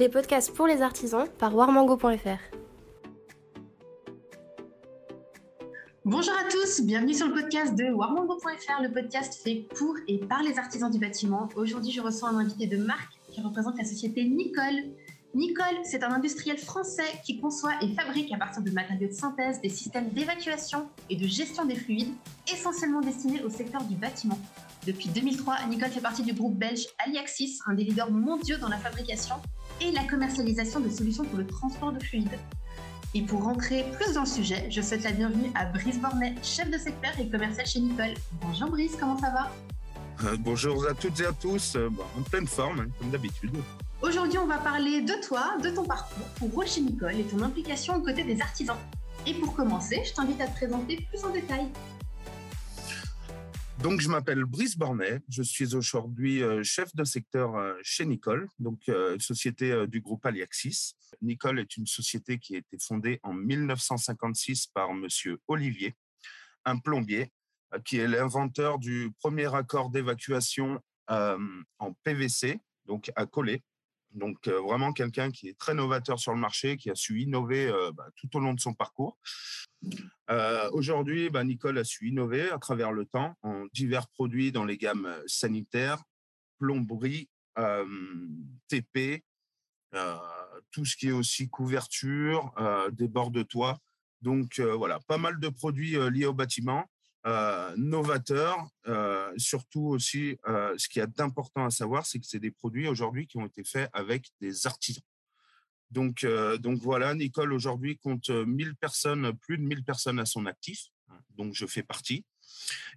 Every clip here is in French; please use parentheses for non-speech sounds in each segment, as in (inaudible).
les podcasts pour les artisans par warmango.fr. Bonjour à tous, bienvenue sur le podcast de warmango.fr, le podcast fait pour et par les artisans du bâtiment. Aujourd'hui, je reçois un invité de marque qui représente la société Nicole. Nicole, c'est un industriel français qui conçoit et fabrique à partir de matériaux de synthèse des systèmes d'évacuation et de gestion des fluides essentiellement destinés au secteur du bâtiment. Depuis 2003, Nicole fait partie du groupe belge Aliaxis, un des leaders mondiaux dans la fabrication et la commercialisation de solutions pour le transport de fluides. Et pour rentrer plus dans le sujet, je souhaite la bienvenue à Brice Bornet, chef de secteur et commercial chez Nicole. Bonjour Brice, comment ça va? Euh, Bonjour à toutes et à tous, euh, en pleine forme, hein, comme d'habitude. Aujourd'hui, on va parler de toi, de ton parcours, rôle chez Nicole et ton implication aux côtés des artisans. Et pour commencer, je t'invite à te présenter plus en détail. Donc, je m'appelle Brice Bornet. Je suis aujourd'hui euh, chef de secteur euh, chez Nicole, donc euh, société du groupe Aliaxis. Nicole est une société qui a été fondée en 1956 par Monsieur Olivier, un plombier, qui est l'inventeur du premier accord d'évacuation en PVC, donc à coller. Donc vraiment quelqu'un qui est très novateur sur le marché, qui a su innover bah, tout au long de son parcours. Euh, aujourd'hui, bah, Nicole a su innover à travers le temps en divers produits dans les gammes euh, sanitaires, plomberie, euh, TP, tout ce qui est aussi couverture, des bords de toit. Donc voilà, pas mal de produits liés au bâtiment, novateurs. surtout aussi, ce qui est d'important à savoir, c'est que c'est des produits aujourd'hui qui ont été faits avec des artisans. Donc, euh, donc voilà, Nicole aujourd'hui compte 1000 euh, personnes, plus de 1000 personnes à son actif, donc je fais partie,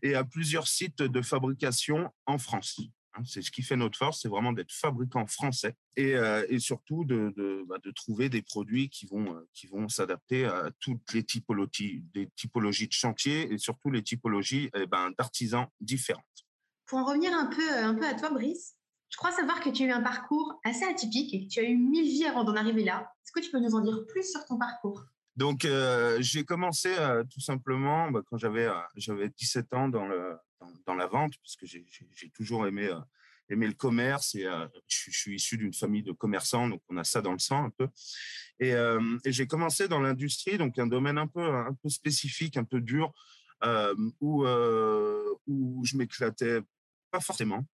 et à plusieurs sites de fabrication en France. Hein. C'est ce qui fait notre force, c'est vraiment d'être fabricant français et, euh, et surtout de, de, bah, de, trouver des produits qui vont, qui vont s'adapter à toutes les typologies, des typologies de chantier et surtout les typologies eh ben, d'artisans différentes. Pour en revenir un peu, un peu à toi, Brice, je crois savoir que tu as eu un parcours assez atypique et que tu as eu mille vies avant d'en arriver là. Est-ce que tu peux nous en dire plus sur ton parcours? Donc, euh, j'ai commencé euh, tout simplement bah, quand j'avais euh, j'avais 17 ans dans, le, dans, la vente, parce que j'ai toujours aimé, aimé le commerce et je, suis issu d'une famille de commerçants, donc on a ça dans le sang un peu. Et, et j'ai commencé dans l'industrie, donc un domaine un peu, un peu spécifique, un peu dur, où, où je m'éclatais pas forcément.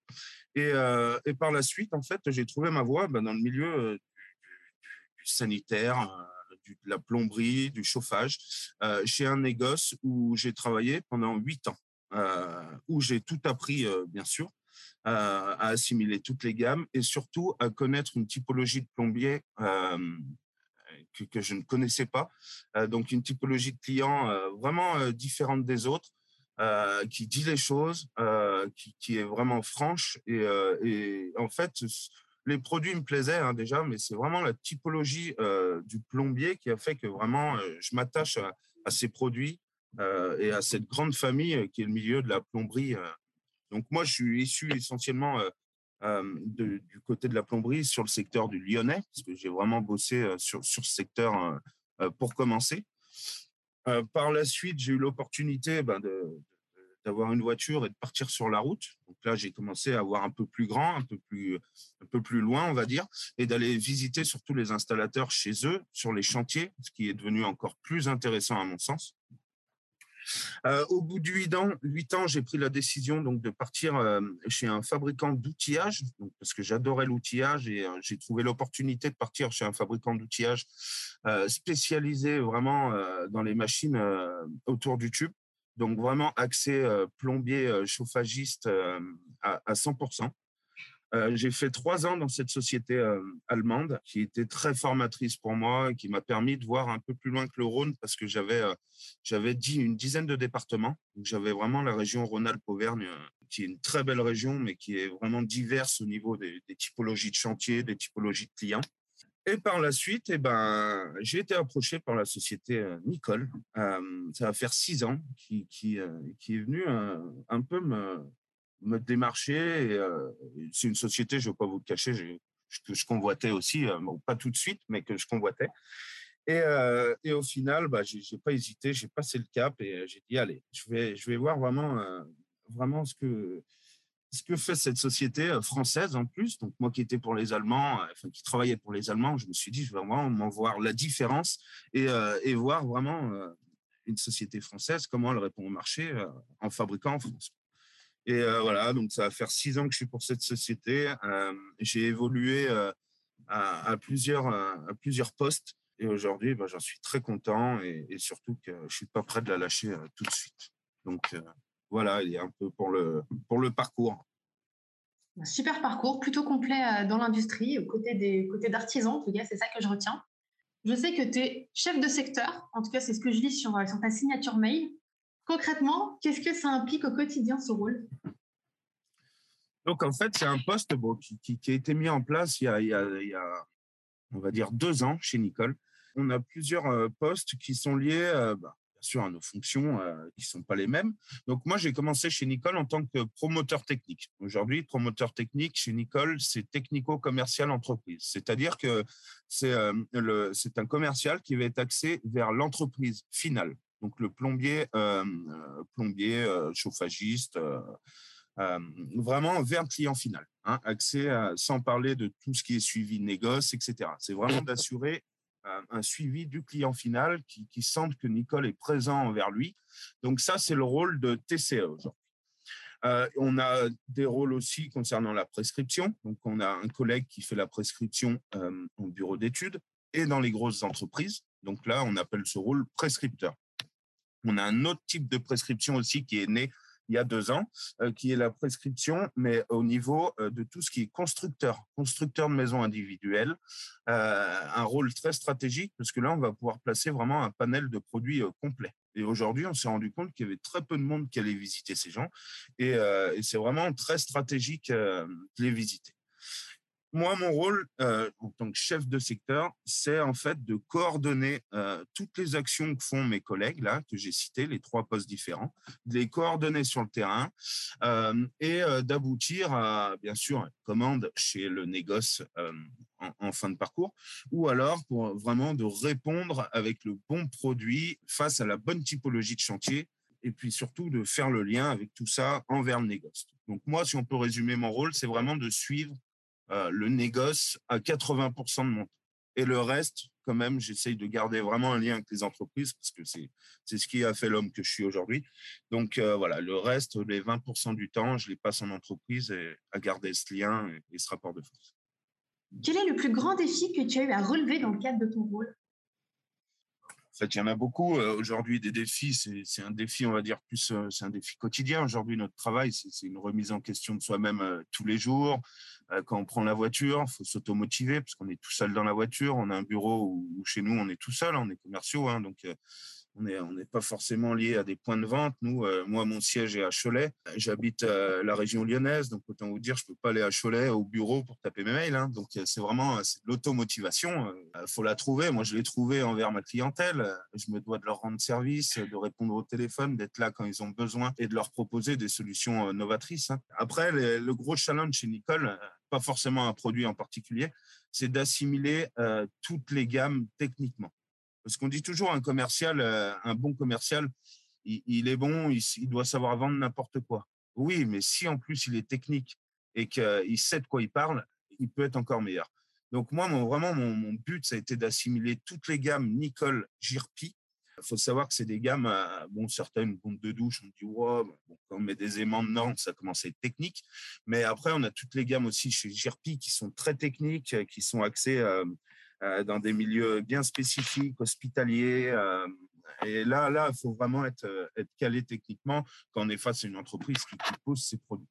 Et, euh, par la suite, en fait, j'ai trouvé ma voie ben, dans le milieu euh, du, sanitaire, euh, de la plomberie, du chauffage, chez un négoce où j'ai travaillé pendant huit ans, où j'ai tout appris, bien sûr, à assimiler toutes les gammes et surtout à connaître une typologie de plombier que, je ne connaissais pas. donc, une typologie de clients vraiment différente des autres euh, qui dit les choses, euh, qui, est vraiment franche. Et, euh, en fait, les produits me plaisaient hein, déjà, mais c'est vraiment la typologie du plombier qui a fait que vraiment je m'attache à, ces produits et à cette grande famille qui est le milieu de la plomberie. Donc moi, je suis issu essentiellement du côté de la plomberie sur le secteur du Lyonnais, parce que j'ai vraiment bossé sur, ce secteur pour commencer. Euh, par la suite, j'ai eu l'opportunité ben, d'avoir une voiture et de partir sur la route. Donc là, j'ai commencé à voir un peu plus grand, un peu plus, un peu plus loin, on va dire, et d'aller visiter surtout les installateurs chez eux, sur les chantiers, ce qui est devenu encore plus intéressant à mon sens. Euh, au bout de huit ans, j'ai pris la décision donc de partir euh, chez un fabricant d'outillage, parce que j'adorais l'outillage et euh, j'ai trouvé l'opportunité de partir chez un fabricant d'outillage spécialisé vraiment dans les machines autour du tube. Donc vraiment accès plombier, chauffagiste à, à 100%. Euh, j'ai fait trois ans dans cette société euh, allemande qui était très formatrice pour moi et qui m'a permis de voir un peu plus loin que le Rhône parce que j'avais euh, dit une dizaine de départements. J'avais vraiment la région Rhône-Alpes-Auvergne qui est une très belle région mais qui est vraiment diverse au niveau des, typologies de chantier, des typologies de clients. Et par la suite, eh ben, j'ai été approché par la société Nicole. ça va faire six ans qui, qui, qui est venu un peu me, me démarcher. Euh, c'est une société, je ne vais pas vous le cacher, que je convoitais aussi, euh, pas tout de suite, mais que je convoitais. Et, euh, au final, bah, j'ai pas hésité, j'ai passé le cap et j'ai dit allez, je vais, je vais voir vraiment, vraiment ce que ce que fait cette société française en plus, donc moi qui étais pour les Allemands, qui travaillais pour les Allemands, je me suis dit, je vais vraiment m'en voir la différence et voir vraiment une société française, comment elle répond au marché en fabriquant en France. Et voilà, donc ça va faire six ans que je suis pour cette société. J'ai évolué à, plusieurs, à plusieurs postes et aujourd'hui, bah, j'en suis très content et, surtout que je suis pas prêt de la lâcher tout de suite. Donc voilà, il y a un peu pour le, pour le parcours. Super parcours, plutôt complet dans l'industrie, aux côtés des côtés d'artisans, en tout cas, c'est ça que je retiens. Je sais que tu es chef de secteur, en tout cas, c'est ce que je lis sur, sur ta signature mail. Concrètement, qu'est-ce que ça implique au quotidien ce rôle? Donc, en fait, c'est un poste qui, a été mis en place il y, a, on va dire, deux ans chez Nicole. On a plusieurs postes qui sont liés bah, bien sûr à nos fonctions euh, qui sont pas les mêmes. Donc moi j'ai commencé chez Nicole en tant que promoteur technique. Aujourd'hui promoteur technique chez Nicole c'est technico-commercial entreprise, c'est-à-dire que c'est euh, c'est un commercial qui va être axé vers l'entreprise finale. Donc le plombier euh, plombier chauffagiste vraiment vers le client final, hein, accès sans parler de tout ce qui est suivi négoce, etc. C'est vraiment (coughs) d'assurer un suivi du client final qui, qui semble que Nicole est présent envers lui. Donc ça, c'est le rôle de TCE aujourd'hui. Euh, on a des rôles aussi concernant la prescription. Donc, on a un collègue qui fait la prescription euh, en bureau d'études et dans les grosses entreprises. Donc là, on appelle ce rôle prescripteur. On a un autre type de prescription aussi qui est né il y a deux ans, euh, qui est la prescription, mais au niveau euh, de tout ce qui est constructeur, constructeur de maisons individuelles, euh, un rôle très stratégique, parce que là, on va pouvoir placer vraiment un panel de produits complet. Et aujourd'hui, on s'est rendu compte qu'il y avait très peu de monde qui allait visiter ces gens, et, et c'est vraiment très stratégique de les visiter moi, mon rôle euh, en tant que chef de secteur, c'est en fait de coordonner euh, toutes les actions que font mes collègues, là, que j'ai cités, les trois postes différents, de les coordonner sur le terrain euh, et d'aboutir à, bien sûr, une commande chez le négoce en, en, fin de parcours, ou alors pour vraiment de répondre avec le bon produit face à la bonne typologie de chantier et puis surtout de faire le lien avec tout ça envers le négoce. Donc moi, si on peut résumer mon rôle, c'est vraiment de suivre euh, le négoce à 80% de mon temps. Et le reste, quand même, j'essaye de garder vraiment un lien avec les entreprises parce que c'est, c'est ce qui a fait l'homme que je suis aujourd'hui. Donc euh, voilà, le reste, les 20% du temps, je les passe en entreprise et à garder ce lien et, ce rapport de force. Quel est le plus grand défi que tu as eu à relever dans le cadre de ton rôle? En fait, il y en a beaucoup. Euh, aujourd'hui, des défis, c'est un défi, on va dire, plus, c'est un défi quotidien. Aujourd'hui, notre travail, c'est une remise en question de soi-même tous les jours. Euh, quand on prend la voiture, faut s'automotiver parce qu'on est tout seul dans la voiture. On a un bureau où, chez nous, on est tout seul, on est commerciaux, hein, donc euh, on n'est on pas forcément lié à des points de vente. Nous, euh, moi, mon siège est à Cholet. J'habite la région lyonnaise, donc autant vous dire, je peux pas aller à Cholet au bureau pour taper mes mails. Hein. donc c'est vraiment l'automotivation. Faut la trouver. Moi, je l'ai trouvée envers ma clientèle. Je me dois de leur rendre service, de répondre au téléphone, d'être là quand ils ont besoin et de leur proposer des solutions novatrices. Hein. Après, le gros challenge chez Nicole, pas forcément un produit en particulier, c'est d'assimiler euh, toutes les gammes techniquement. Parce qu'on dit toujours un commercial, euh, un bon commercial, il, est bon, il, doit savoir vendre n'importe quoi. Oui, mais si en plus il est technique et qu'il sait de quoi il parle, il peut être encore meilleur. Donc moi, vraiment, mon, mon but, ça a été d'assimiler toutes les gammes Nicole Girpi il faut savoir que c'est des gammes, euh, bon, certaines pompes de douche, on dit, wow, quand on met des aimants dedans, ça commence à être technique. Mais après, on a toutes les gammes aussi chez Girpi qui sont très techniques, euh, qui sont axées euh, dans des milieux bien spécifiques, hospitaliers. et là, là, il faut vraiment être, calé techniquement quand on est face à une entreprise qui, pose ses produits.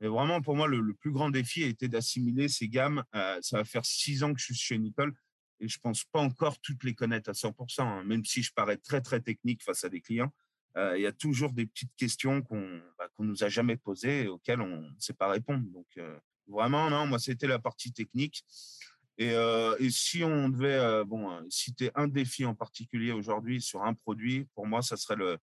Mais vraiment, pour moi, le, plus grand défi a été d'assimiler ces gammes. ça va faire six ans que je suis chez Nicole et je pense pas encore toutes les connaître à 100%, hein. même si je parais très très technique face à des clients. Il y a toujours des petites questions qu'on bah, nous a jamais posées et auxquelles on ne sait pas répondre. Donc vraiment non, moi c'était la partie technique. Et, et si on devait bon citer un défi en particulier aujourd'hui sur un produit, pour moi ça serait le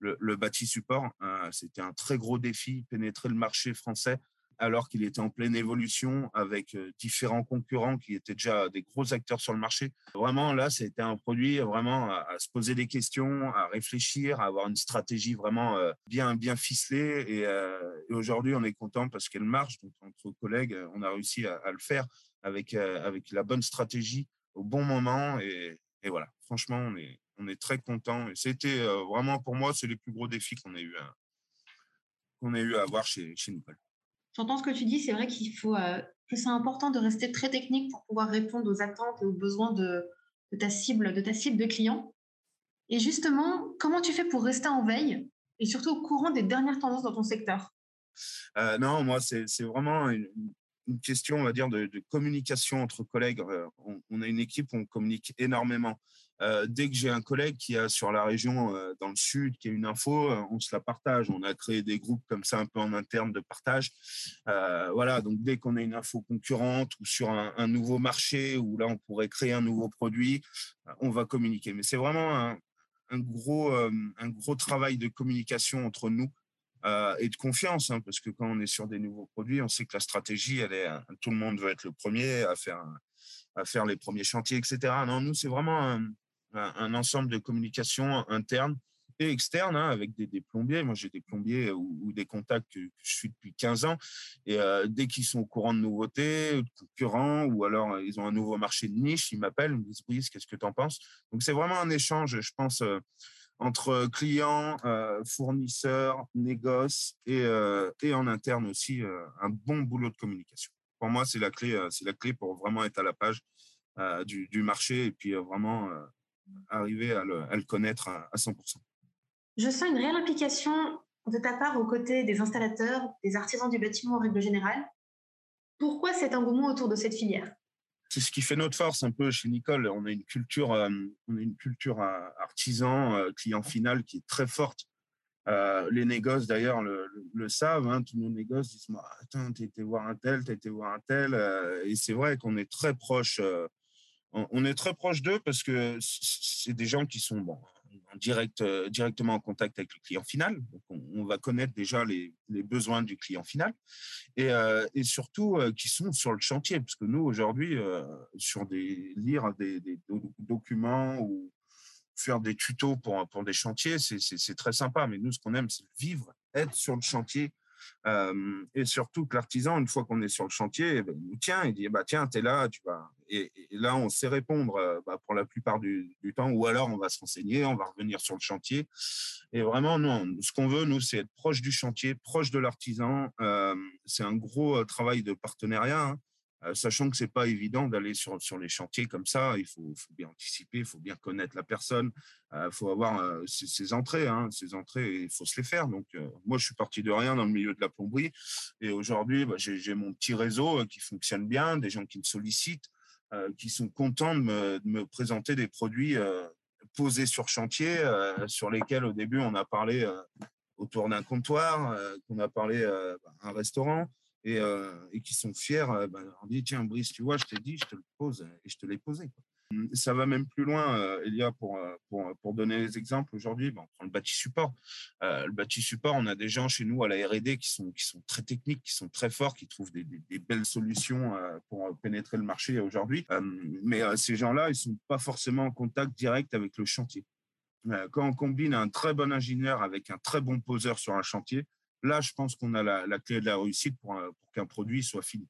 le, le bâti support. C'était un très gros défi, pénétrer le marché français alors qu'il était en pleine évolution avec différents concurrents qui étaient déjà des gros acteurs sur le marché. Vraiment, là, c'était un produit vraiment à, se poser des questions, à réfléchir, à avoir une stratégie vraiment bien, bien ficelée. Et, aujourd'hui, on est content parce qu'elle marche. Donc, entre collègues, on a réussi à, le faire avec, avec la bonne stratégie au bon moment. Et, et voilà, franchement, on est, on est très content. Et c'était vraiment pour moi, c'est les plus gros défis qu'on ait eu à, qu'on ait eu à avoir chez, chez Nicole. J'entends ce que tu dis, c'est vrai qu'il faut que c'est important de rester très technique pour pouvoir répondre aux attentes et aux besoins de, ta cible, de ta cible de clients. Et justement, comment tu fais pour rester en veille et surtout au courant des dernières tendances dans ton secteur? Non, moi, c'est vraiment une, une, question, on va dire, de, communication entre collègues. On, on, a une équipe on communique énormément. Euh, dès que j'ai un collègue qui a sur la région euh, dans le sud qui a une info, euh, on se la partage. On a créé des groupes comme ça un peu en interne de partage. voilà, donc dès qu'on a une info concurrente ou sur un, nouveau marché où là on pourrait créer un nouveau produit, on va communiquer. Mais c'est vraiment un gros, un gros travail de communication entre nous. Et de confiance, hein, parce que quand on est sur des nouveaux produits, on sait que la stratégie, elle est, tout le monde veut être le premier à faire, à faire les premiers chantiers, etc. Non, nous, c'est vraiment un, ensemble de communication interne et externe, hein, avec des, plombiers. Moi, j'ai des plombiers ou, des contacts que, je suis depuis 15 ans. Et euh, dès qu'ils sont au courant de nouveautés, de concurrents, ou alors euh, ils ont un nouveau marché de niche, ils m'appellent, ils me disent Brice, qu'est-ce que tu en penses? Donc, c'est vraiment un échange, je pense, euh, entre clients, fournisseurs, négoces et, et en interne aussi, un bon boulot de communication. Pour moi, c'est la clé, c'est la clé pour vraiment être à la page du, du, marché et puis vraiment arriver à le, connaître à, 100%. Je sens une réelle implication de ta part aux côtés des installateurs, des artisans du bâtiment en règle générale. Pourquoi cet engouement autour de cette filière? C'est ce qui fait notre force un peu chez Nicole. On a une culture, euh, on a une culture euh, artisan, euh, client final qui est très forte. les négoces d'ailleurs le, savent. Hein, tous nos négoces disent Attends, t'as été voir un tel, t'as été voir un tel. et c'est vrai qu'on est très proche on est très proche d'eux parce que c'est des gens qui sont bon, euh, directement en contact avec le client final. On, va connaître déjà les, besoins du client final et, euh, surtout euh, qui sont sur le chantier. Parce que nous, aujourd'hui, sur des lire des, documents ou faire des tutos pour, pour des chantiers, c'est très sympa. Mais nous, ce qu'on aime, c'est vivre, être sur le chantier, et surtout que l'artisan, une fois qu'on est sur le chantier, eh ben, il nous tient, il dit bah, Tiens, tu es là, tu vas. Et, là, on sait répondre bah, pour la plupart du, temps, ou alors on va se renseigner, on va revenir sur le chantier. Et vraiment, non, ce qu'on veut, nous, c'est être proche du chantier, proche de l'artisan. c'est un gros travail de partenariat. Hein. Euh, sachant que c'est pas évident d'aller sur, sur les chantiers comme ça. Il faut, bien anticiper, il faut bien connaître la personne, il euh, faut avoir euh, ses, entrées. Hein, ses entrées, il faut se les faire. Donc, moi, je suis parti de rien dans le milieu de la plomberie. Et aujourd'hui, bah, j'ai mon petit réseau qui fonctionne bien, des gens qui me sollicitent, qui sont contents de me, de me présenter des produits posés sur chantier, sur lesquels, au début, on a parlé autour d'un comptoir, qu'on a parlé un restaurant et, euh, et qui sont fiers, euh, ben, on dit tiens Brice, tu vois, je t'ai dit, je te le pose et je te l'ai posé. Hum, ça va même plus loin, euh, Elia, pour, pour, pour donner des exemples. Aujourd'hui, ben, on prend le bâti support. le bâti support, on a des gens chez nous à la R&D qui sont, qui sont très techniques, qui sont très forts, qui trouvent des, des, belles solutions pour pénétrer le marché aujourd'hui. Hum, mais ces gens-là, ils sont pas forcément en contact direct avec le chantier. Quand on combine un très bon ingénieur avec un très bon poseur sur un chantier, Là, je pense qu'on a la, clé de la réussite pour, qu'un produit soit fini.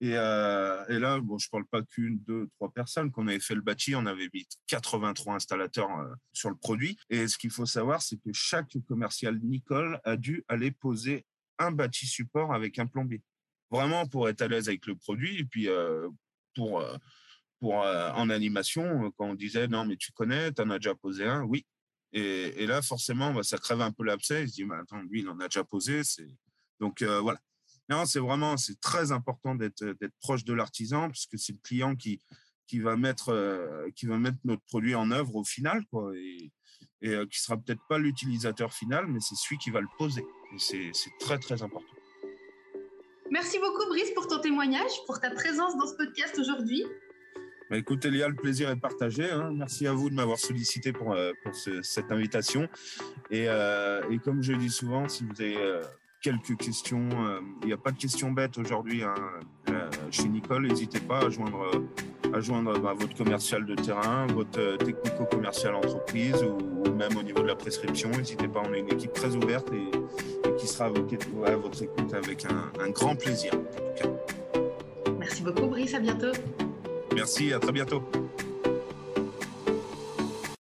Et, euh, là, bon, je ne parle pas qu'une, deux, trois personnes. Quand on avait fait le bâti, on avait mis 83 installateurs euh, sur le produit. Et ce qu'il faut savoir, c'est que chaque commercial Nicole a dû aller poser un bâti support avec un plombier. Vraiment pour être à l'aise avec le produit. Et puis, euh, pour, pour en animation, quand on disait non, mais tu connais, tu en as déjà posé un, oui, et, là, forcément, bah, ça crève un peu l'abcès. Il se dit, mais attends, lui, il en a déjà posé. Donc, euh, voilà. Non, c'est vraiment, c'est très important d'être, d'être proche de l'artisan parce que c'est le client qui, qui, va mettre, euh, qui va mettre notre produit en œuvre au final. Et, et euh, qui sera peut-être pas l'utilisateur final, mais c'est celui qui va le poser. Et c'est très, très important. Merci beaucoup, Brice, pour ton témoignage, pour ta présence dans ce podcast aujourd'hui. Bah, écoute, Elia, le plaisir est partagé. Hein. Merci à vous de m'avoir sollicité pour, euh, cette invitation. Et, euh, et, comme je dis souvent, si vous avez euh, quelques questions. Il n'y a pas de questions bêtes aujourd'hui hein. chez Nicole. N'hésitez pas à joindre, à joindre bah, votre commercial de terrain, votre technico-commercial entreprise ou, même au niveau de la prescription. N'hésitez pas, on est une équipe très ouverte et, qui sera à, votre écoute avec un grand plaisir. Merci beaucoup Brice, à bientôt. Merci, à très bientôt.